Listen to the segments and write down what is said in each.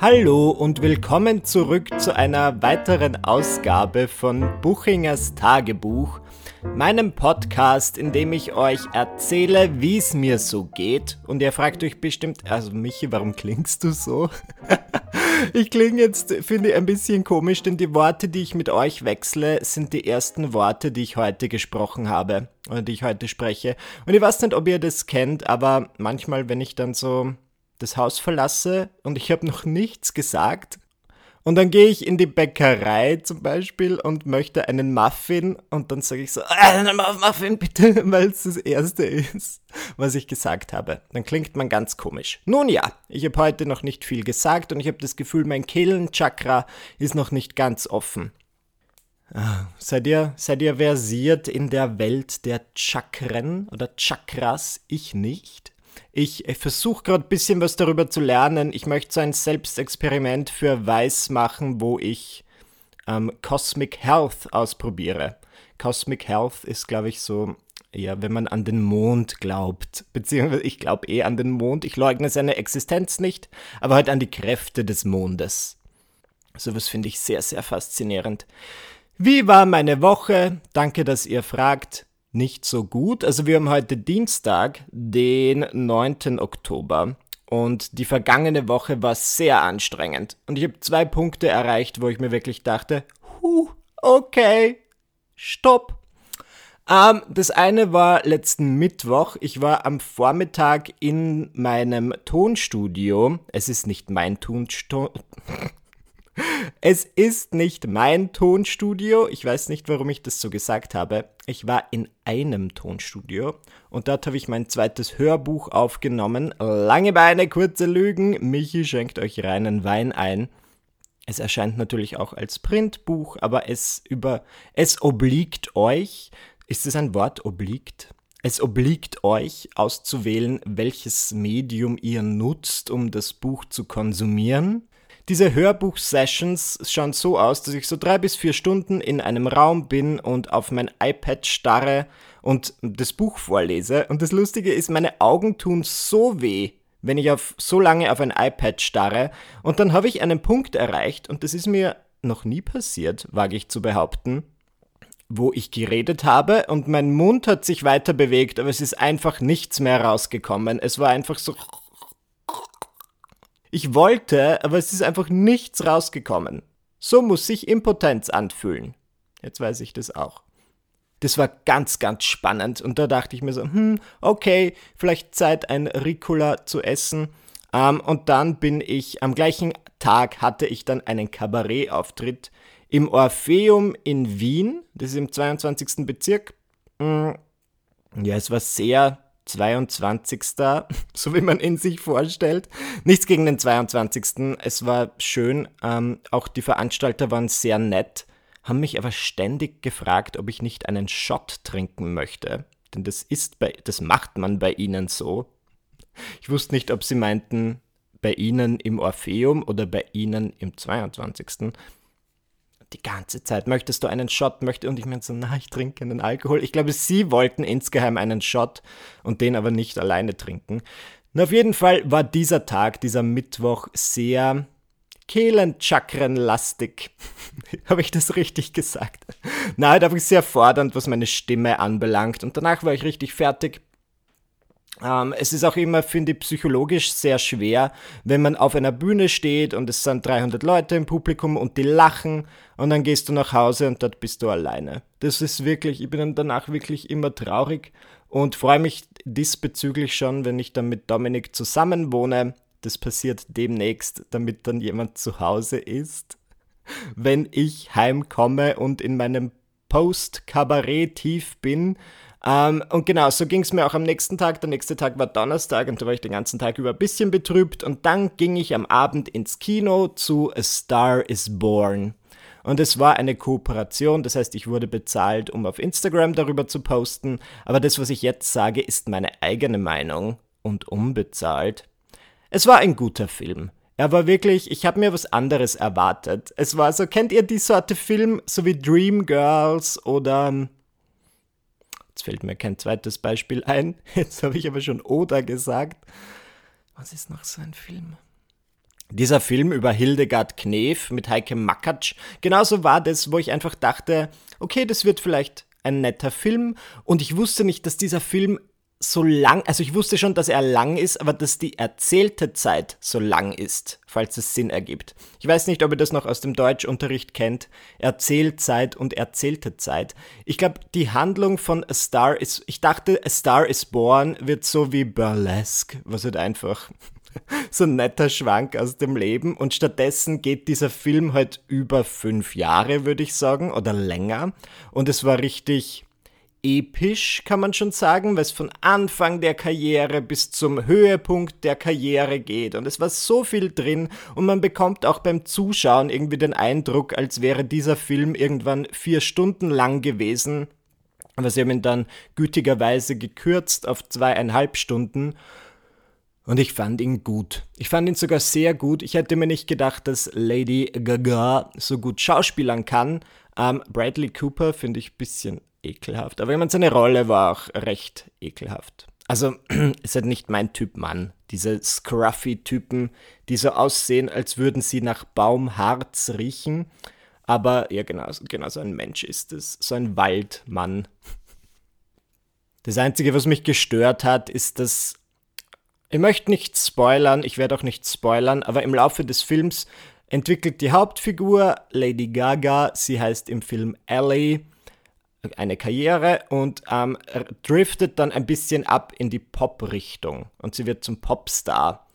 Hallo und willkommen zurück zu einer weiteren Ausgabe von Buchingers Tagebuch, meinem Podcast, in dem ich euch erzähle, wie es mir so geht. Und ihr fragt euch bestimmt, also Michi, warum klingst du so? ich klinge jetzt, finde ich, ein bisschen komisch, denn die Worte, die ich mit euch wechsle, sind die ersten Worte, die ich heute gesprochen habe oder die ich heute spreche. Und ich weiß nicht, ob ihr das kennt, aber manchmal, wenn ich dann so das Haus verlasse und ich habe noch nichts gesagt, und dann gehe ich in die Bäckerei zum Beispiel und möchte einen Muffin und dann sage ich so, äh, einen Muffin bitte, weil es das erste ist, was ich gesagt habe. Dann klingt man ganz komisch. Nun ja, ich habe heute noch nicht viel gesagt und ich habe das Gefühl, mein Kehlenchakra ist noch nicht ganz offen. Ah, seid ihr, seid ihr versiert in der Welt der Chakren oder Chakras? Ich nicht. Ich, ich versuche gerade ein bisschen was darüber zu lernen. Ich möchte so ein Selbstexperiment für Weiß machen, wo ich ähm, Cosmic Health ausprobiere. Cosmic Health ist, glaube ich, so, ja, wenn man an den Mond glaubt. Beziehungsweise ich glaube eh an den Mond. Ich leugne seine Existenz nicht, aber halt an die Kräfte des Mondes. Sowas finde ich sehr, sehr faszinierend. Wie war meine Woche? Danke, dass ihr fragt nicht so gut. Also wir haben heute Dienstag, den 9. Oktober. Und die vergangene Woche war sehr anstrengend. Und ich habe zwei Punkte erreicht, wo ich mir wirklich dachte, huh, okay, stopp. Ähm, das eine war letzten Mittwoch. Ich war am Vormittag in meinem Tonstudio. Es ist nicht mein Tonstudio. Es ist nicht mein Tonstudio. Ich weiß nicht, warum ich das so gesagt habe. Ich war in einem Tonstudio und dort habe ich mein zweites Hörbuch aufgenommen. Lange Beine, kurze Lügen. Michi schenkt euch reinen Wein ein. Es erscheint natürlich auch als Printbuch, aber es über es obliegt euch. Ist es ein Wort obliegt? Es obliegt euch auszuwählen, welches Medium ihr nutzt, um das Buch zu konsumieren. Diese Hörbuch-Sessions schauen so aus, dass ich so drei bis vier Stunden in einem Raum bin und auf mein iPad starre und das Buch vorlese. Und das Lustige ist, meine Augen tun so weh, wenn ich auf so lange auf ein iPad starre. Und dann habe ich einen Punkt erreicht, und das ist mir noch nie passiert, wage ich zu behaupten, wo ich geredet habe und mein Mund hat sich weiter bewegt, aber es ist einfach nichts mehr rausgekommen. Es war einfach so ich wollte, aber es ist einfach nichts rausgekommen. So muss sich Impotenz anfühlen. Jetzt weiß ich das auch. Das war ganz, ganz spannend und da dachte ich mir so, hm, okay, vielleicht Zeit, ein Ricola zu essen. Ähm, und dann bin ich, am gleichen Tag hatte ich dann einen Kabarettauftritt im Orpheum in Wien, das ist im 22. Bezirk. Hm, ja, es war sehr 22. so wie man ihn sich vorstellt. Nichts gegen den 22. Es war schön. Ähm, auch die Veranstalter waren sehr nett, haben mich aber ständig gefragt, ob ich nicht einen Shot trinken möchte. Denn das ist bei, das macht man bei ihnen so. Ich wusste nicht, ob sie meinten bei ihnen im Orpheum oder bei ihnen im 22 die ganze Zeit, möchtest du einen Shot? Möchte und ich meinte so, na, ich trinke keinen Alkohol. Ich glaube, sie wollten insgeheim einen Shot und den aber nicht alleine trinken. Und auf jeden Fall war dieser Tag, dieser Mittwoch, sehr Kehlenchakrenlastig. Habe ich das richtig gesagt? Nein, da war ich sehr fordernd, was meine Stimme anbelangt. Und danach war ich richtig fertig. Ähm, es ist auch immer, finde ich, psychologisch sehr schwer, wenn man auf einer Bühne steht und es sind 300 Leute im Publikum und die lachen und dann gehst du nach Hause und dort bist du alleine. Das ist wirklich, ich bin danach wirklich immer traurig und freue mich diesbezüglich schon, wenn ich dann mit Dominik zusammen wohne. Das passiert demnächst, damit dann jemand zu Hause ist. Wenn ich heimkomme und in meinem Post-Kabarett tief bin ähm, und genau, so ging es mir auch am nächsten Tag. Der nächste Tag war Donnerstag und da war ich den ganzen Tag über ein bisschen betrübt. Und dann ging ich am Abend ins Kino zu A Star is Born. Und es war eine Kooperation, das heißt, ich wurde bezahlt, um auf Instagram darüber zu posten. Aber das, was ich jetzt sage, ist meine eigene Meinung und unbezahlt. Es war ein guter Film. Er war wirklich, ich habe mir was anderes erwartet. Es war so, kennt ihr die Sorte Film, so wie Dreamgirls oder Jetzt fällt mir kein zweites Beispiel ein. Jetzt habe ich aber schon Oder gesagt. Was ist noch so ein Film? dieser Film über Hildegard Knef mit Heike Makatsch, genauso war das, wo ich einfach dachte, okay, das wird vielleicht ein netter Film und ich wusste nicht, dass dieser Film so lang, also ich wusste schon, dass er lang ist, aber dass die erzählte Zeit so lang ist, falls es Sinn ergibt. Ich weiß nicht, ob ihr das noch aus dem Deutschunterricht kennt. Erzählzeit und erzählte Zeit. Ich glaube, die Handlung von A Star is, ich dachte, A Star is Born wird so wie Burlesque, was halt einfach so ein netter Schwank aus dem Leben. Und stattdessen geht dieser Film halt über fünf Jahre, würde ich sagen, oder länger. Und es war richtig episch, kann man schon sagen, weil es von Anfang der Karriere bis zum Höhepunkt der Karriere geht. Und es war so viel drin und man bekommt auch beim Zuschauen irgendwie den Eindruck, als wäre dieser Film irgendwann vier Stunden lang gewesen. Aber sie haben ihn dann gütigerweise gekürzt auf zweieinhalb Stunden. Und ich fand ihn gut. Ich fand ihn sogar sehr gut. Ich hätte mir nicht gedacht, dass Lady Gaga so gut schauspielern kann. Ähm, Bradley Cooper finde ich ein bisschen ekelhaft. Aber ich meine, seine Rolle war auch recht ekelhaft. Also ist halt nicht mein Typ Mann. Diese Scruffy-Typen, die so aussehen, als würden sie nach Baumharz riechen. Aber ja, genau, genau so ein Mensch ist es. So ein Waldmann. Das Einzige, was mich gestört hat, ist, dass. Ich möchte nicht spoilern, ich werde auch nicht spoilern, aber im Laufe des Films entwickelt die Hauptfigur Lady Gaga, sie heißt im Film Ellie, eine Karriere und ähm, driftet dann ein bisschen ab in die Pop-Richtung und sie wird zum Popstar.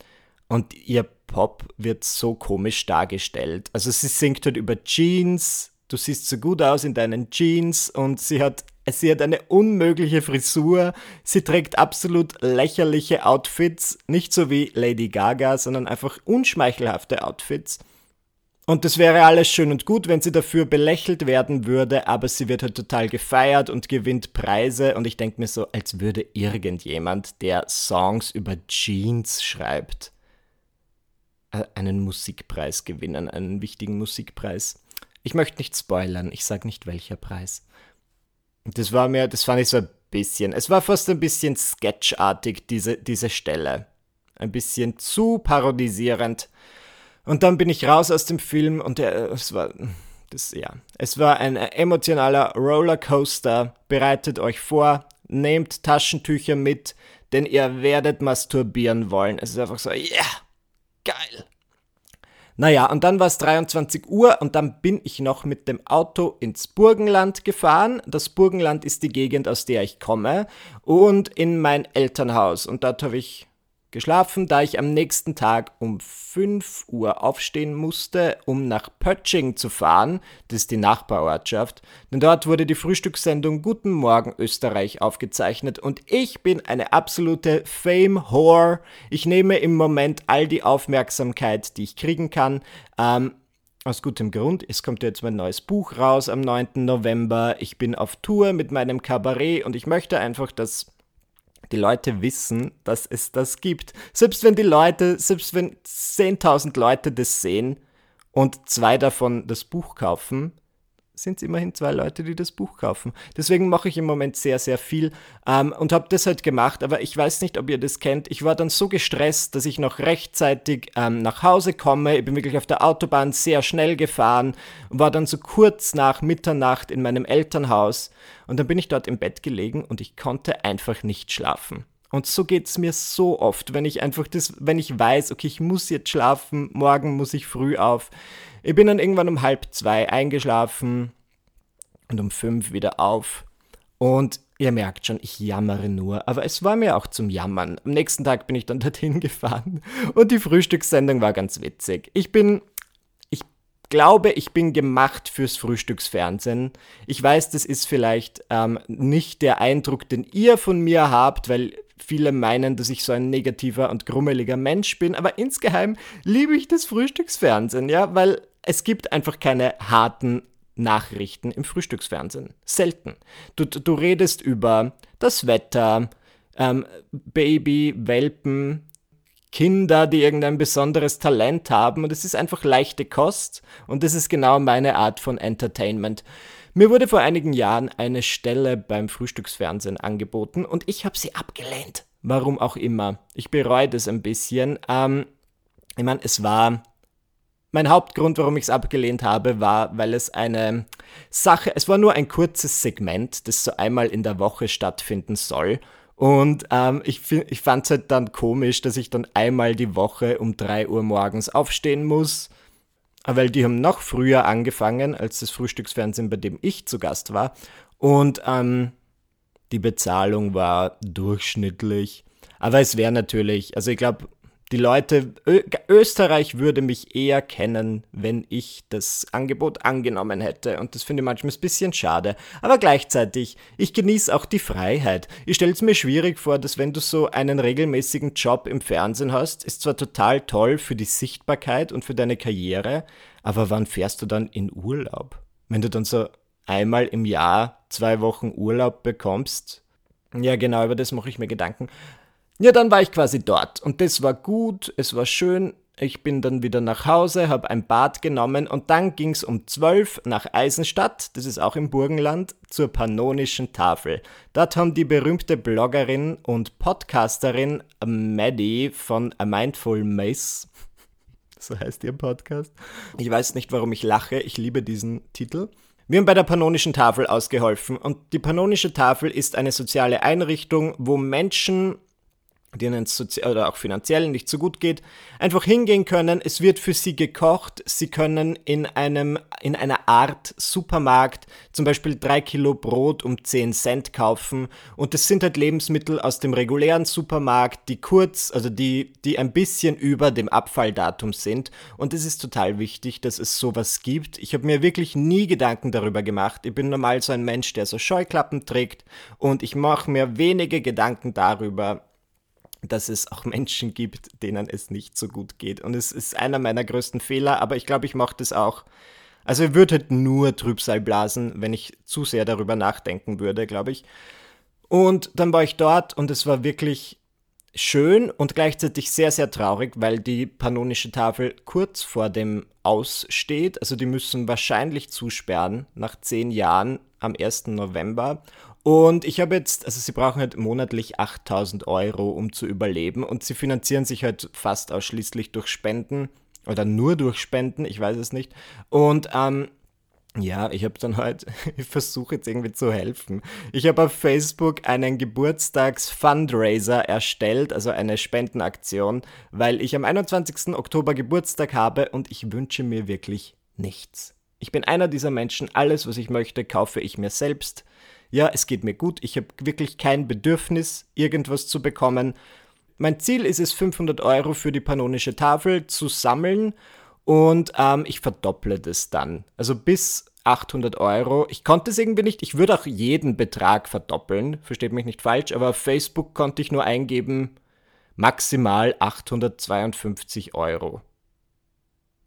Und ihr Pop wird so komisch dargestellt. Also sie singt halt über Jeans, du siehst so gut aus in deinen Jeans und sie hat, sie hat eine unmögliche Frisur, sie trägt absolut lächerliche Outfits, nicht so wie Lady Gaga, sondern einfach unschmeichelhafte Outfits. Und das wäre alles schön und gut, wenn sie dafür belächelt werden würde, aber sie wird halt total gefeiert und gewinnt Preise. Und ich denke mir so, als würde irgendjemand, der Songs über Jeans schreibt, äh, einen Musikpreis gewinnen, einen wichtigen Musikpreis. Ich möchte nicht spoilern, ich sage nicht welcher Preis. Das war mir, das fand ich so ein bisschen, es war fast ein bisschen sketchartig, diese, diese Stelle. Ein bisschen zu parodisierend. Und dann bin ich raus aus dem Film und der, es war, das, ja, es war ein emotionaler Rollercoaster. Bereitet euch vor, nehmt Taschentücher mit, denn ihr werdet masturbieren wollen. Es ist einfach so, ja, yeah, geil. Naja, und dann war es 23 Uhr und dann bin ich noch mit dem Auto ins Burgenland gefahren. Das Burgenland ist die Gegend, aus der ich komme, und in mein Elternhaus. Und dort habe ich geschlafen, da ich am nächsten Tag um 5 Uhr aufstehen musste, um nach Pötsching zu fahren, das ist die Nachbarortschaft, denn dort wurde die Frühstückssendung Guten Morgen Österreich aufgezeichnet und ich bin eine absolute Fame-Whore. Ich nehme im Moment all die Aufmerksamkeit, die ich kriegen kann. Ähm, aus gutem Grund. Es kommt jetzt mein neues Buch raus am 9. November. Ich bin auf Tour mit meinem Kabarett und ich möchte einfach, dass die Leute wissen, dass es das gibt. Selbst wenn die Leute, selbst wenn 10.000 Leute das sehen und zwei davon das Buch kaufen, sind es immerhin zwei Leute, die das Buch kaufen. Deswegen mache ich im Moment sehr, sehr viel ähm, und habe das halt gemacht. Aber ich weiß nicht, ob ihr das kennt. Ich war dann so gestresst, dass ich noch rechtzeitig ähm, nach Hause komme. Ich bin wirklich auf der Autobahn sehr schnell gefahren und war dann so kurz nach Mitternacht in meinem Elternhaus. Und dann bin ich dort im Bett gelegen und ich konnte einfach nicht schlafen. Und so geht es mir so oft, wenn ich einfach das, wenn ich weiß, okay, ich muss jetzt schlafen, morgen muss ich früh auf. Ich bin dann irgendwann um halb zwei eingeschlafen und um fünf wieder auf. Und ihr merkt schon, ich jammere nur, aber es war mir auch zum Jammern. Am nächsten Tag bin ich dann dorthin gefahren und die Frühstückssendung war ganz witzig. Ich bin glaube, ich bin gemacht fürs Frühstücksfernsehen. Ich weiß, das ist vielleicht ähm, nicht der Eindruck, den ihr von mir habt, weil Viele meinen, dass ich so ein negativer und grummeliger Mensch bin, aber insgeheim liebe ich das Frühstücksfernsehen, ja, weil es gibt einfach keine harten Nachrichten im Frühstücksfernsehen. Selten. Du, du redest über das Wetter, ähm, Baby, Welpen, Kinder, die irgendein besonderes Talent haben und es ist einfach leichte Kost und das ist genau meine Art von Entertainment. Mir wurde vor einigen Jahren eine Stelle beim Frühstücksfernsehen angeboten und ich habe sie abgelehnt. Warum auch immer. Ich bereue das ein bisschen. Ähm, ich meine, es war mein Hauptgrund, warum ich es abgelehnt habe, war, weil es eine Sache, es war nur ein kurzes Segment, das so einmal in der Woche stattfinden soll. Und ähm, ich, ich fand es halt dann komisch, dass ich dann einmal die Woche um 3 Uhr morgens aufstehen muss, weil die haben noch früher angefangen als das Frühstücksfernsehen, bei dem ich zu Gast war. Und ähm, die Bezahlung war durchschnittlich. Aber es wäre natürlich, also ich glaube, die Leute, Ö Österreich würde mich eher kennen, wenn ich das Angebot angenommen hätte. Und das finde ich manchmal ein bisschen schade. Aber gleichzeitig, ich genieße auch die Freiheit. Ich stelle es mir schwierig vor, dass wenn du so einen regelmäßigen Job im Fernsehen hast, ist zwar total toll für die Sichtbarkeit und für deine Karriere, aber wann fährst du dann in Urlaub? Wenn du dann so einmal im Jahr zwei Wochen Urlaub bekommst, ja, genau, über das mache ich mir Gedanken. Ja, dann war ich quasi dort und das war gut, es war schön. Ich bin dann wieder nach Hause, habe ein Bad genommen und dann ging es um 12 nach Eisenstadt, das ist auch im Burgenland, zur Pannonischen Tafel. Dort haben die berühmte Bloggerin und Podcasterin Maddie von A Mindful Mace, so heißt ihr Podcast. Ich weiß nicht, warum ich lache, ich liebe diesen Titel. Wir haben bei der Pannonischen Tafel ausgeholfen und die Pannonische Tafel ist eine soziale Einrichtung, wo Menschen denen es oder auch finanziell nicht so gut geht, einfach hingehen können. Es wird für sie gekocht. Sie können in einem, in einer Art Supermarkt zum Beispiel drei Kilo Brot um 10 Cent kaufen. Und das sind halt Lebensmittel aus dem regulären Supermarkt, die kurz, also die, die ein bisschen über dem Abfalldatum sind. Und es ist total wichtig, dass es sowas gibt. Ich habe mir wirklich nie Gedanken darüber gemacht. Ich bin normal so ein Mensch, der so Scheuklappen trägt und ich mache mir wenige Gedanken darüber, dass es auch Menschen gibt, denen es nicht so gut geht. Und es ist einer meiner größten Fehler, aber ich glaube, ich mache das auch. Also ich würde halt nur Trübsal blasen, wenn ich zu sehr darüber nachdenken würde, glaube ich. Und dann war ich dort und es war wirklich schön und gleichzeitig sehr, sehr traurig, weil die pannonische Tafel kurz vor dem Aus steht. Also die müssen wahrscheinlich zusperren nach zehn Jahren am 1. November. Und ich habe jetzt, also sie brauchen halt monatlich 8000 Euro, um zu überleben. Und sie finanzieren sich halt fast ausschließlich durch Spenden oder nur durch Spenden, ich weiß es nicht. Und ähm, ja, ich habe dann halt, ich versuche jetzt irgendwie zu helfen. Ich habe auf Facebook einen Geburtstags-Fundraiser erstellt, also eine Spendenaktion, weil ich am 21. Oktober Geburtstag habe und ich wünsche mir wirklich nichts. Ich bin einer dieser Menschen, alles, was ich möchte, kaufe ich mir selbst ja, es geht mir gut, ich habe wirklich kein Bedürfnis, irgendwas zu bekommen. Mein Ziel ist es, 500 Euro für die pannonische Tafel zu sammeln und ähm, ich verdopple das dann. Also bis 800 Euro. Ich konnte es irgendwie nicht. Ich würde auch jeden Betrag verdoppeln, versteht mich nicht falsch, aber auf Facebook konnte ich nur eingeben, maximal 852 Euro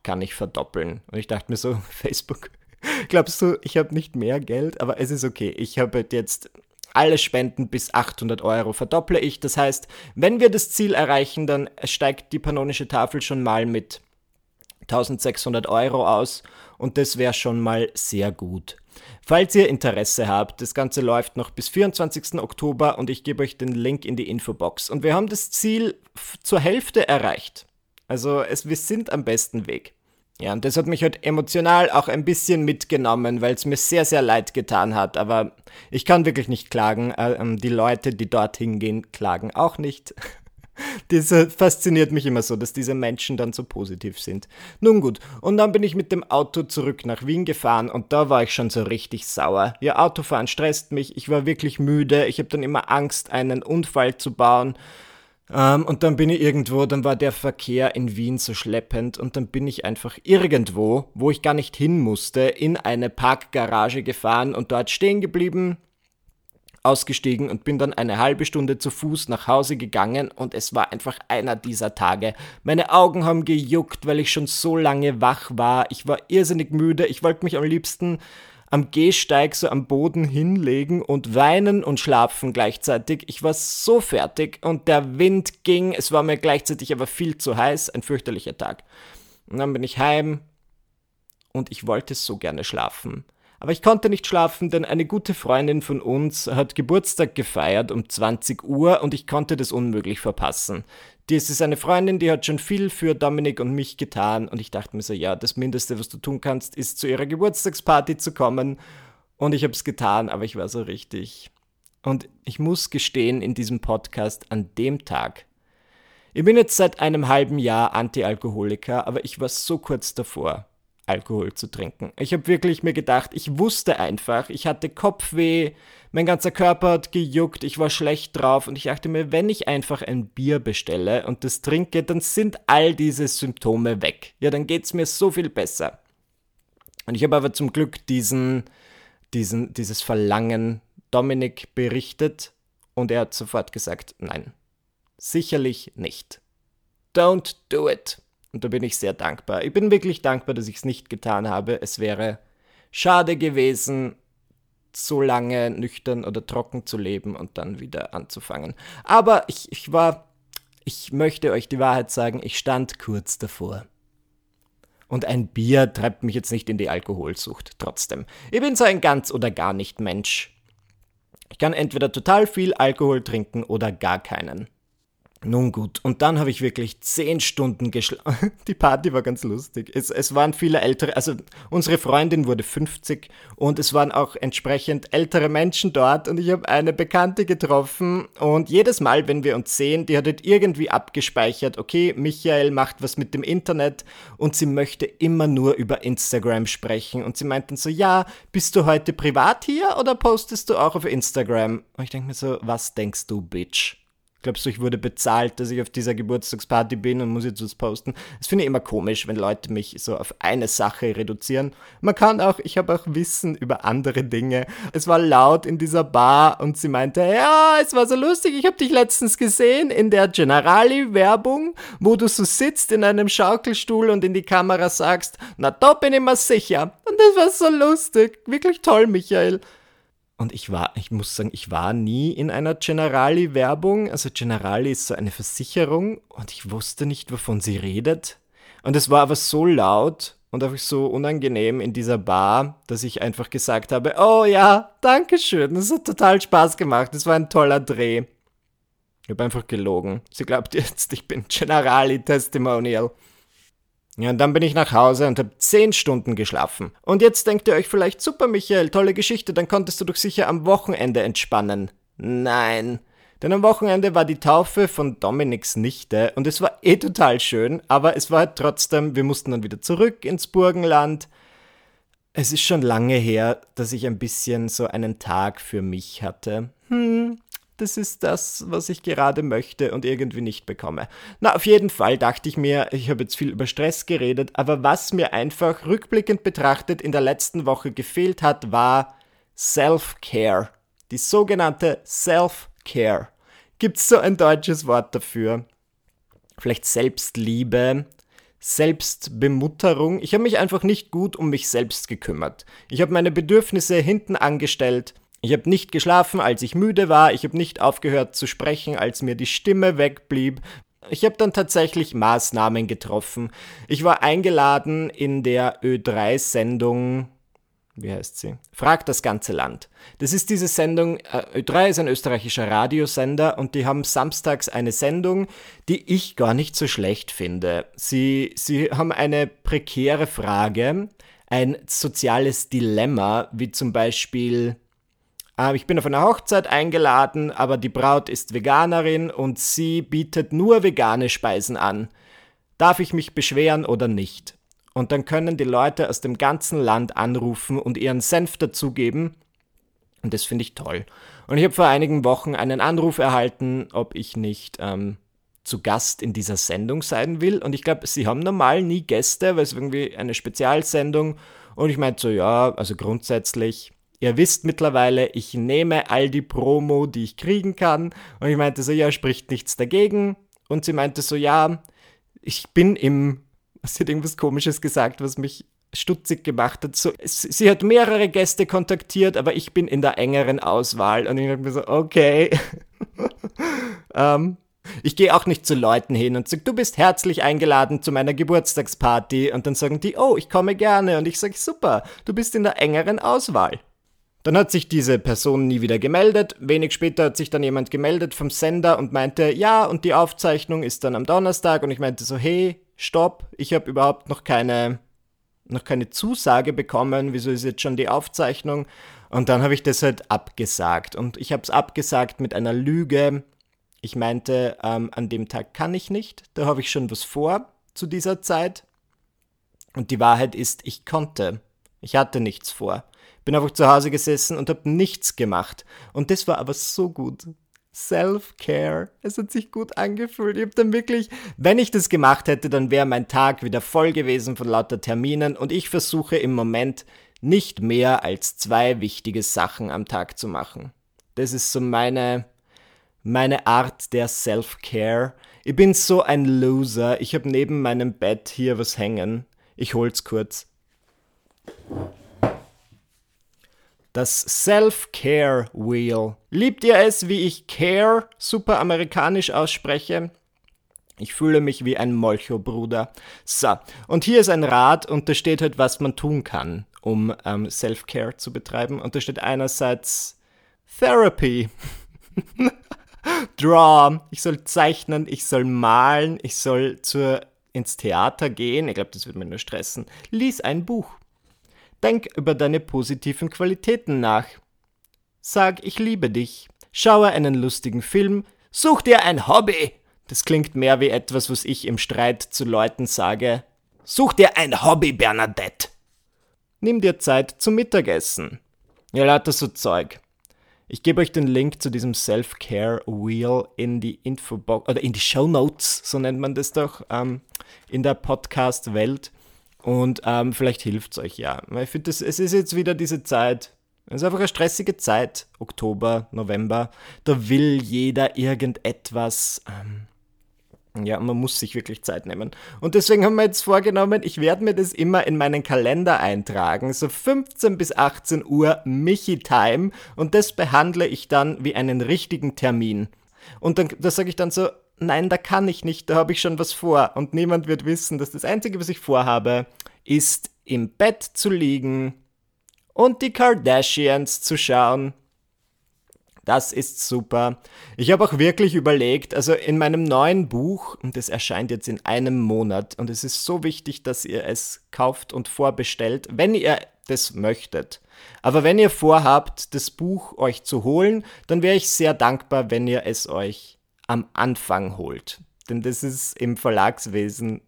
kann ich verdoppeln. Und ich dachte mir so, Facebook, Glaubst du, ich habe nicht mehr Geld? Aber es ist okay. Ich habe jetzt alle Spenden bis 800 Euro verdopple ich. Das heißt, wenn wir das Ziel erreichen, dann steigt die pannonische Tafel schon mal mit 1600 Euro aus und das wäre schon mal sehr gut. Falls ihr Interesse habt, das Ganze läuft noch bis 24. Oktober und ich gebe euch den Link in die Infobox. Und wir haben das Ziel zur Hälfte erreicht. Also es, wir sind am besten Weg. Ja, und das hat mich halt emotional auch ein bisschen mitgenommen, weil es mir sehr, sehr leid getan hat. Aber ich kann wirklich nicht klagen. Ähm, die Leute, die dorthin gehen, klagen auch nicht. Das fasziniert mich immer so, dass diese Menschen dann so positiv sind. Nun gut, und dann bin ich mit dem Auto zurück nach Wien gefahren und da war ich schon so richtig sauer. Ja, Autofahren stresst mich, ich war wirklich müde, ich habe dann immer Angst, einen Unfall zu bauen. Ähm, und dann bin ich irgendwo, dann war der Verkehr in Wien so schleppend und dann bin ich einfach irgendwo, wo ich gar nicht hin musste, in eine Parkgarage gefahren und dort stehen geblieben, ausgestiegen und bin dann eine halbe Stunde zu Fuß nach Hause gegangen und es war einfach einer dieser Tage. Meine Augen haben gejuckt, weil ich schon so lange wach war. Ich war irrsinnig müde. Ich wollte mich am liebsten am Gehsteig so am Boden hinlegen und weinen und schlafen gleichzeitig. Ich war so fertig und der Wind ging, es war mir gleichzeitig aber viel zu heiß, ein fürchterlicher Tag. Und dann bin ich heim und ich wollte so gerne schlafen. Aber ich konnte nicht schlafen, denn eine gute Freundin von uns hat Geburtstag gefeiert um 20 Uhr und ich konnte das unmöglich verpassen. Das ist eine Freundin, die hat schon viel für Dominik und mich getan und ich dachte mir so, ja, das Mindeste, was du tun kannst, ist zu ihrer Geburtstagsparty zu kommen. Und ich habe es getan, aber ich war so richtig. Und ich muss gestehen in diesem Podcast an dem Tag, ich bin jetzt seit einem halben Jahr Anti-Alkoholiker, aber ich war so kurz davor, Alkohol zu trinken. Ich habe wirklich mir gedacht, ich wusste einfach, ich hatte Kopfweh, mein ganzer Körper hat gejuckt, ich war schlecht drauf und ich dachte mir, wenn ich einfach ein Bier bestelle und das trinke, dann sind all diese Symptome weg. Ja, dann geht es mir so viel besser. Und ich habe aber zum Glück diesen, diesen, dieses Verlangen Dominik berichtet und er hat sofort gesagt, nein, Sicherlich nicht. Don't do it. Und da bin ich sehr dankbar. Ich bin wirklich dankbar, dass ich es nicht getan habe. Es wäre schade gewesen, so lange nüchtern oder trocken zu leben und dann wieder anzufangen. Aber ich, ich war, ich möchte euch die Wahrheit sagen, ich stand kurz davor. Und ein Bier treibt mich jetzt nicht in die Alkoholsucht, trotzdem. Ich bin so ein ganz oder gar nicht Mensch. Ich kann entweder total viel Alkohol trinken oder gar keinen. Nun gut, und dann habe ich wirklich zehn Stunden geschlafen. Die Party war ganz lustig. Es, es waren viele ältere, also unsere Freundin wurde 50 und es waren auch entsprechend ältere Menschen dort und ich habe eine Bekannte getroffen und jedes Mal, wenn wir uns sehen, die hat halt irgendwie abgespeichert, okay, Michael macht was mit dem Internet und sie möchte immer nur über Instagram sprechen und sie meinten so, ja, bist du heute privat hier oder postest du auch auf Instagram? Und ich denke mir so, was denkst du, Bitch? Glaubst du, ich wurde bezahlt, dass ich auf dieser Geburtstagsparty bin und muss jetzt was posten? Das finde ich immer komisch, wenn Leute mich so auf eine Sache reduzieren. Man kann auch, ich habe auch Wissen über andere Dinge. Es war laut in dieser Bar und sie meinte, ja, es war so lustig, ich habe dich letztens gesehen in der Generali-Werbung, wo du so sitzt in einem Schaukelstuhl und in die Kamera sagst, na da bin ich mir sicher. Und das war so lustig. Wirklich toll, Michael. Und ich war, ich muss sagen, ich war nie in einer Generali-Werbung. Also Generali ist so eine Versicherung und ich wusste nicht, wovon sie redet. Und es war aber so laut und einfach so unangenehm in dieser Bar, dass ich einfach gesagt habe, oh ja, danke schön, das hat total Spaß gemacht, das war ein toller Dreh. Ich habe einfach gelogen. Sie glaubt jetzt, ich bin Generali-Testimonial. Ja, und dann bin ich nach Hause und habe 10 Stunden geschlafen. Und jetzt denkt ihr euch vielleicht, super Michael, tolle Geschichte, dann konntest du doch sicher am Wochenende entspannen. Nein. Denn am Wochenende war die Taufe von Dominiks Nichte und es war eh total schön, aber es war halt trotzdem, wir mussten dann wieder zurück ins Burgenland. Es ist schon lange her, dass ich ein bisschen so einen Tag für mich hatte. Hm, das ist das, was ich gerade möchte und irgendwie nicht bekomme. Na, auf jeden Fall dachte ich mir, ich habe jetzt viel über Stress geredet, aber was mir einfach rückblickend betrachtet in der letzten Woche gefehlt hat, war Self-Care. Die sogenannte Self-Care. Gibt es so ein deutsches Wort dafür? Vielleicht Selbstliebe, Selbstbemutterung. Ich habe mich einfach nicht gut um mich selbst gekümmert. Ich habe meine Bedürfnisse hinten angestellt ich habe nicht geschlafen, als ich müde war. Ich habe nicht aufgehört zu sprechen, als mir die Stimme wegblieb. Ich habe dann tatsächlich Maßnahmen getroffen. Ich war eingeladen in der Ö3-Sendung. Wie heißt sie? Fragt das ganze Land. Das ist diese Sendung. Äh, Ö3 ist ein österreichischer Radiosender und die haben samstags eine Sendung, die ich gar nicht so schlecht finde. Sie, sie haben eine prekäre Frage, ein soziales Dilemma, wie zum Beispiel äh, ich bin auf eine Hochzeit eingeladen, aber die Braut ist Veganerin und sie bietet nur vegane Speisen an. Darf ich mich beschweren oder nicht? Und dann können die Leute aus dem ganzen Land anrufen und ihren Senf dazugeben. Und das finde ich toll. Und ich habe vor einigen Wochen einen Anruf erhalten, ob ich nicht ähm, zu Gast in dieser Sendung sein will. Und ich glaube, sie haben normal nie Gäste, weil es irgendwie eine Spezialsendung. Und ich meinte so, ja, also grundsätzlich Ihr wisst mittlerweile, ich nehme all die Promo, die ich kriegen kann. Und ich meinte so, ja, spricht nichts dagegen. Und sie meinte so, ja, ich bin im, sie hat irgendwas Komisches gesagt, was mich stutzig gemacht hat. So, sie hat mehrere Gäste kontaktiert, aber ich bin in der engeren Auswahl. Und ich dachte mir so, okay. ähm, Ich gehe auch nicht zu Leuten hin und sage, du bist herzlich eingeladen zu meiner Geburtstagsparty und dann sagen die, oh, ich komme gerne und ich sage, super, du bist in der engeren Auswahl. Dann hat sich diese Person nie wieder gemeldet. Wenig später hat sich dann jemand gemeldet vom Sender und meinte, ja, und die Aufzeichnung ist dann am Donnerstag. Und ich meinte so, hey, stopp, ich habe überhaupt noch keine, noch keine Zusage bekommen. Wieso ist jetzt schon die Aufzeichnung? Und dann habe ich das halt abgesagt. Und ich habe es abgesagt mit einer Lüge. Ich meinte, ähm, an dem Tag kann ich nicht. Da habe ich schon was vor zu dieser Zeit. Und die Wahrheit ist, ich konnte. Ich hatte nichts vor. Bin einfach zu Hause gesessen und habe nichts gemacht. Und das war aber so gut. Self-Care. Es hat sich gut angefühlt. Ich habe dann wirklich, wenn ich das gemacht hätte, dann wäre mein Tag wieder voll gewesen von lauter Terminen und ich versuche im Moment nicht mehr als zwei wichtige Sachen am Tag zu machen. Das ist so meine, meine Art der Self-Care. Ich bin so ein Loser. Ich habe neben meinem Bett hier was hängen. Ich hol's kurz. Das Self-Care Wheel. Liebt ihr es, wie ich Care super amerikanisch ausspreche? Ich fühle mich wie ein Molcho-Bruder. So, und hier ist ein Rad und da steht halt, was man tun kann, um ähm, Self-Care zu betreiben. Und da steht einerseits Therapy. Draw. Ich soll zeichnen, ich soll malen, ich soll zur, ins Theater gehen. Ich glaube, das wird mir nur stressen. Lies ein Buch. Denk über deine positiven Qualitäten nach. Sag, ich liebe dich. Schaue einen lustigen Film. Such dir ein Hobby. Das klingt mehr wie etwas, was ich im Streit zu Leuten sage. Such dir ein Hobby, Bernadette. Nimm dir Zeit zum Mittagessen. Ja, lauter so Zeug. Ich gebe euch den Link zu diesem Self-Care Wheel in die Infobox oder in die Show Notes, so nennt man das doch, ähm, in der Podcast-Welt. Und ähm, vielleicht hilft es euch ja. Ich finde, es ist jetzt wieder diese Zeit. Es ist einfach eine stressige Zeit. Oktober, November. Da will jeder irgendetwas. Ähm, ja, man muss sich wirklich Zeit nehmen. Und deswegen haben wir jetzt vorgenommen, ich werde mir das immer in meinen Kalender eintragen. So 15 bis 18 Uhr Michi-Time. Und das behandle ich dann wie einen richtigen Termin. Und dann, da sage ich dann so, nein, da kann ich nicht, da habe ich schon was vor. Und niemand wird wissen, dass das Einzige, was ich vorhabe, ist im Bett zu liegen und die Kardashians zu schauen. Das ist super. Ich habe auch wirklich überlegt, also in meinem neuen Buch, und es erscheint jetzt in einem Monat, und es ist so wichtig, dass ihr es kauft und vorbestellt, wenn ihr das möchtet. Aber wenn ihr vorhabt, das Buch euch zu holen, dann wäre ich sehr dankbar, wenn ihr es euch am Anfang holt. Denn das ist im Verlagswesen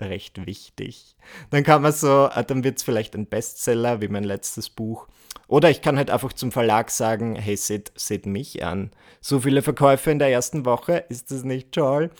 recht wichtig. Dann kann man so, äh, dann wird es vielleicht ein Bestseller wie mein letztes Buch. Oder ich kann halt einfach zum Verlag sagen, hey, seht, seht mich an. So viele Verkäufe in der ersten Woche, ist das nicht toll?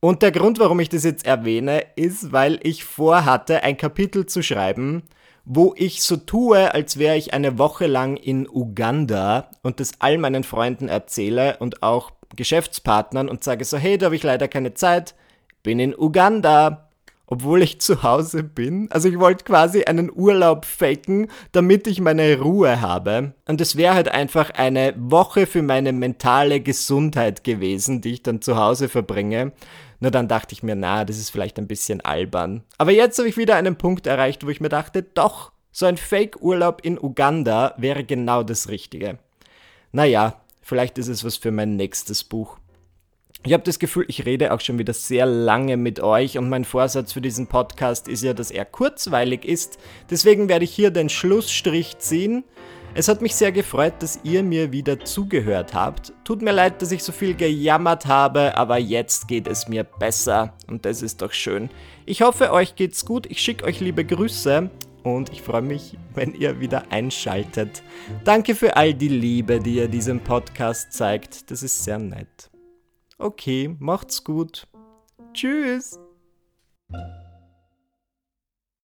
Und der Grund, warum ich das jetzt erwähne, ist, weil ich vorhatte, ein Kapitel zu schreiben, wo ich so tue, als wäre ich eine Woche lang in Uganda und das all meinen Freunden erzähle und auch Geschäftspartnern und sage so, hey, da habe ich leider keine Zeit, bin in Uganda, obwohl ich zu Hause bin. Also ich wollte quasi einen Urlaub faken, damit ich meine Ruhe habe. Und es wäre halt einfach eine Woche für meine mentale Gesundheit gewesen, die ich dann zu Hause verbringe. Nur dann dachte ich mir, na, das ist vielleicht ein bisschen albern. Aber jetzt habe ich wieder einen Punkt erreicht, wo ich mir dachte, doch, so ein Fake-Urlaub in Uganda wäre genau das Richtige. Naja, Vielleicht ist es was für mein nächstes Buch. Ich habe das Gefühl, ich rede auch schon wieder sehr lange mit euch und mein Vorsatz für diesen Podcast ist ja, dass er kurzweilig ist. Deswegen werde ich hier den Schlussstrich ziehen. Es hat mich sehr gefreut, dass ihr mir wieder zugehört habt. Tut mir leid, dass ich so viel gejammert habe, aber jetzt geht es mir besser und das ist doch schön. Ich hoffe, euch geht's gut. Ich schicke euch liebe Grüße und ich freue mich, wenn ihr wieder einschaltet. Danke für all die Liebe, die ihr diesem Podcast zeigt. Das ist sehr nett. Okay, macht's gut. Tschüss.